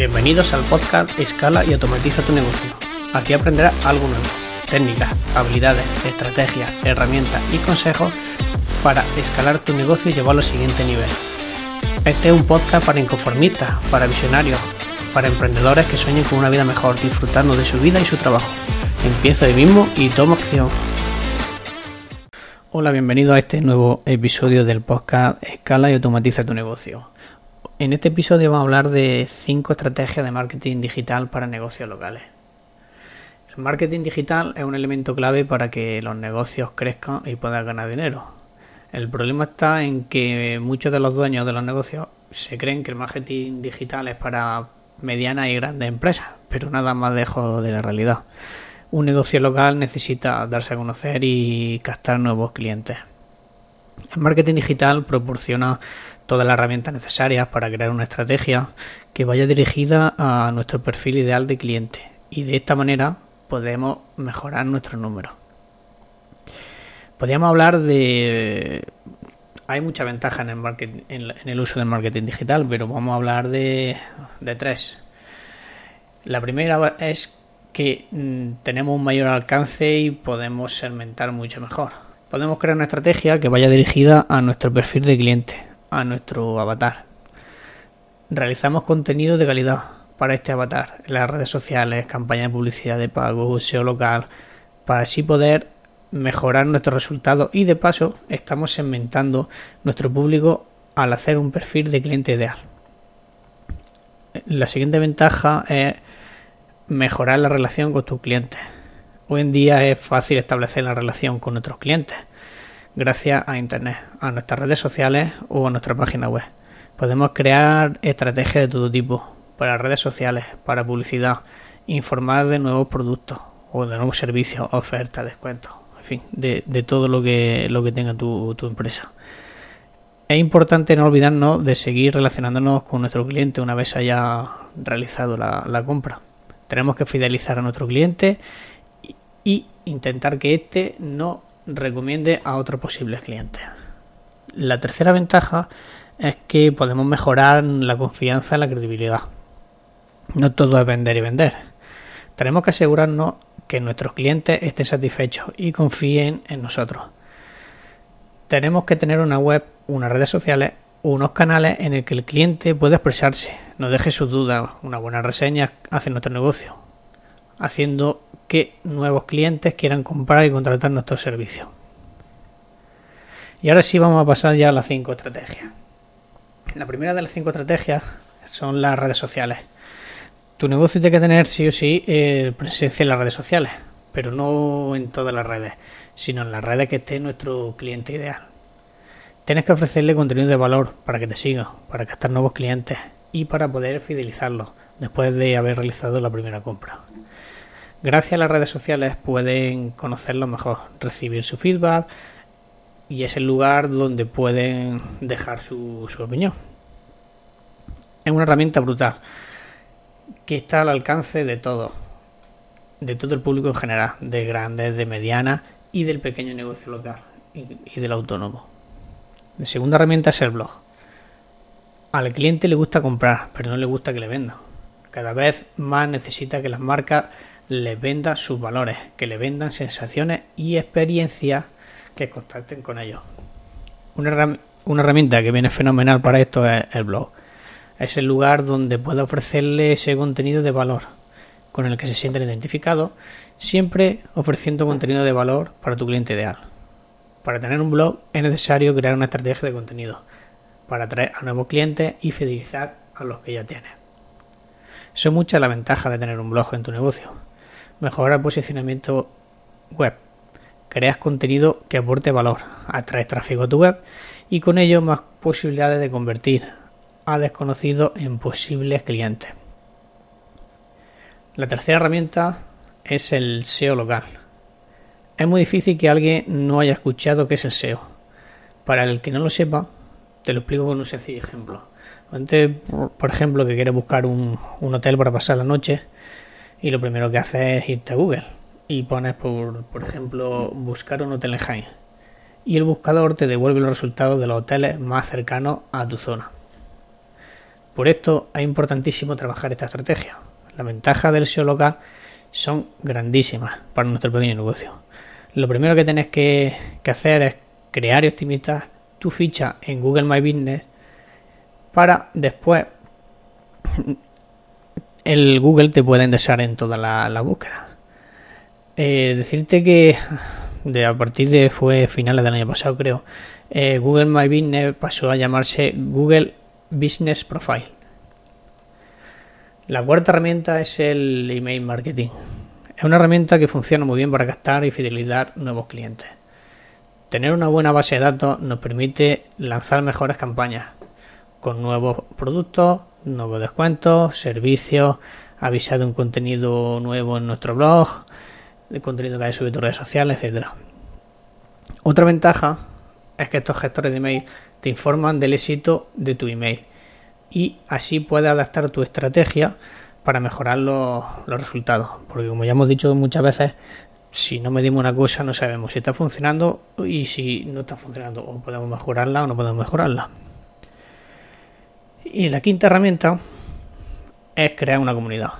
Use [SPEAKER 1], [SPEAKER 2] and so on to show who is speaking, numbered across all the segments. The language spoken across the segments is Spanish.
[SPEAKER 1] Bienvenidos al podcast Escala y automatiza tu negocio. Aquí aprenderás algo nuevo, técnicas, habilidades, estrategias, herramientas y consejos para escalar tu negocio y llevarlo al siguiente nivel. Este es un podcast para inconformistas, para visionarios, para emprendedores que sueñen con una vida mejor, disfrutando de su vida y su trabajo. Empieza hoy mismo y toma acción. Hola, bienvenido a este nuevo episodio del podcast Escala y automatiza tu negocio. En este episodio vamos a hablar de 5 estrategias de marketing digital para negocios locales. El marketing digital es un elemento clave para que los negocios crezcan y puedan ganar dinero. El problema está en que muchos de los dueños de los negocios se creen que el marketing digital es para medianas y grandes empresas, pero nada más lejos de la realidad. Un negocio local necesita darse a conocer y captar nuevos clientes. El marketing digital proporciona todas las herramientas necesarias para crear una estrategia que vaya dirigida a nuestro perfil ideal de cliente y de esta manera podemos mejorar nuestros números. Podríamos hablar de... Hay mucha ventaja en el, marketing, en el uso del marketing digital, pero vamos a hablar de, de tres. La primera es que mm, tenemos un mayor alcance y podemos segmentar mucho mejor. Podemos crear una estrategia que vaya dirigida a nuestro perfil de cliente, a nuestro avatar. Realizamos contenido de calidad para este avatar en las redes sociales, campañas de publicidad de pago, SEO local, para así poder mejorar nuestros resultados y de paso estamos segmentando nuestro público al hacer un perfil de cliente ideal. La siguiente ventaja es mejorar la relación con tus clientes. Hoy en día es fácil establecer la relación con nuestros clientes gracias a Internet, a nuestras redes sociales o a nuestra página web. Podemos crear estrategias de todo tipo, para redes sociales, para publicidad, informar de nuevos productos o de nuevos servicios, ofertas, descuentos, en fin, de, todo lo que, lo que tenga tu, empresa. Es importante no olvidarnos de seguir relacionándonos con nuestro cliente una vez haya realizado la, la compra. Tenemos que fidelizar a nuestro cliente y intentar que éste no recomiende a otros posibles clientes. La tercera ventaja es que podemos mejorar la confianza y la credibilidad. No todo es vender y vender. Tenemos que asegurarnos que nuestros clientes estén satisfechos y confíen en nosotros. Tenemos que tener una web, unas redes sociales, unos canales en el que el cliente pueda expresarse, no deje sus dudas, una buena reseña hacia nuestro negocio, haciendo que nuevos clientes quieran comprar y contratar nuestros servicios. Y ahora sí vamos a pasar ya a las cinco estrategias. La primera de las cinco estrategias son las redes sociales. Tu negocio tiene que tener sí o sí eh, presencia en las redes sociales, pero no en todas las redes, sino en las redes que esté nuestro cliente ideal. Tienes que ofrecerle contenido de valor para que te siga, para captar nuevos clientes y para poder fidelizarlos después de haber realizado la primera compra. Gracias a las redes sociales pueden conocerlo mejor, recibir su feedback y es el lugar donde pueden dejar su, opinión. Es una herramienta brutal que está al alcance de todo, de todo el público en general, de grandes, de medianas y del pequeño negocio local y, del autónomo. La segunda herramienta es el blog. Al cliente le gusta comprar, pero no le gusta que le vendan. Cada vez más necesita que las marcas les vendan sus valores, que le vendan sensaciones y experiencias que contacten con ellos. Una, herramienta que viene fenomenal para esto es el blog. Es el lugar donde puede ofrecerle ese contenido de valor con el que se sienten identificados, siempre ofreciendo contenido de valor para tu cliente ideal. Para tener un blog es necesario crear una estrategia de contenido para atraer a nuevos clientes y fidelizar a los que ya tienes. Son muchas las ventajas de tener un blog en tu negocio mejorar el posicionamiento web, creas contenido que aporte valor, atraes tráfico a tu web y con ello más posibilidades de convertir a desconocidos en posibles clientes. La tercera herramienta es el SEO local. Es muy difícil que alguien no haya escuchado qué es el SEO. Para el que no lo sepa, te lo explico con un sencillo ejemplo. Por ejemplo, que quieres buscar un hotel para pasar la noche, y lo primero que haces es irte a Google y pones, por, por ejemplo, buscar un hotel en Jaén. Y el buscador te devuelve los resultados de los hoteles más cercanos a tu zona. Por esto es importantísimo trabajar esta estrategia. Las ventajas del SEO local son grandísimas para nuestro pequeño negocio. Lo primero que tenés que, que hacer es crear y optimizar tu ficha en Google My Business para después el Google te pueda indexar en toda la, búsqueda. Eh, decirte que de a partir de fue finales del año pasado creo eh, Google My Business pasó a llamarse Google Business Profile. La cuarta herramienta es el email marketing. Es una herramienta que funciona muy bien para captar y fidelizar nuevos clientes. Tener una buena base de datos nos permite lanzar mejores campañas con nuevos productos nuevos descuentos, servicios, avisar de un contenido nuevo en nuestro blog, de contenido que hay subido tus redes sociales, etcétera. Otra ventaja es que estos gestores de email te informan del éxito de tu email y así puedes adaptar tu estrategia para mejorar los, los resultados. Porque como ya hemos dicho muchas veces, si no medimos una cosa no sabemos si está funcionando y si no está funcionando o podemos mejorarla o no podemos mejorarla. Y la quinta herramienta es crear una comunidad.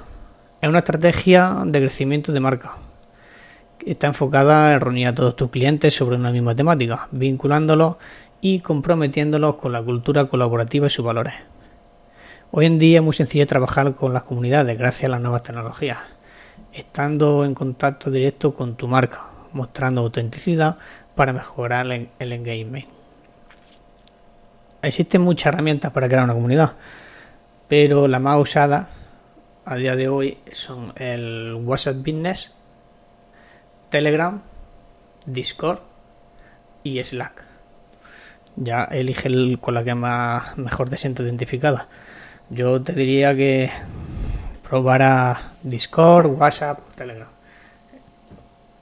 [SPEAKER 1] Es una estrategia de crecimiento de marca. Está enfocada en reunir a todos tus clientes sobre una misma temática, vinculándolos y comprometiéndolos con la cultura colaborativa y sus valores. Hoy en día es muy sencillo trabajar con las comunidades gracias a las nuevas tecnologías, estando en contacto directo con tu marca, mostrando autenticidad para mejorar el engagement existen muchas herramientas para crear una comunidad, pero la más usada a día de hoy son el WhatsApp Business, Telegram, Discord y Slack. Ya elige el, con la que más mejor te sientes identificada. Yo te diría que probara Discord, WhatsApp, Telegram.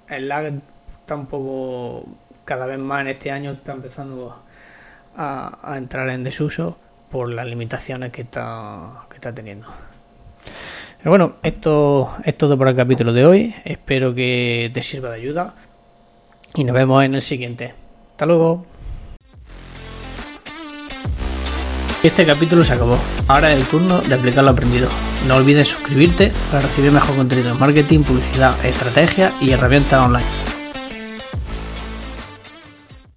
[SPEAKER 1] Slack está un poco cada vez más en este año está empezando a, entrar en desuso por las limitaciones que está, que está teniendo. Pero bueno, esto es todo por el capítulo de hoy. Espero que te sirva de ayuda y nos vemos en el siguiente. Hasta luego. Este capítulo se acabó. Ahora es el turno de aplicar lo aprendido. No olvides suscribirte para recibir mejor contenido de marketing, publicidad, estrategia y herramientas online.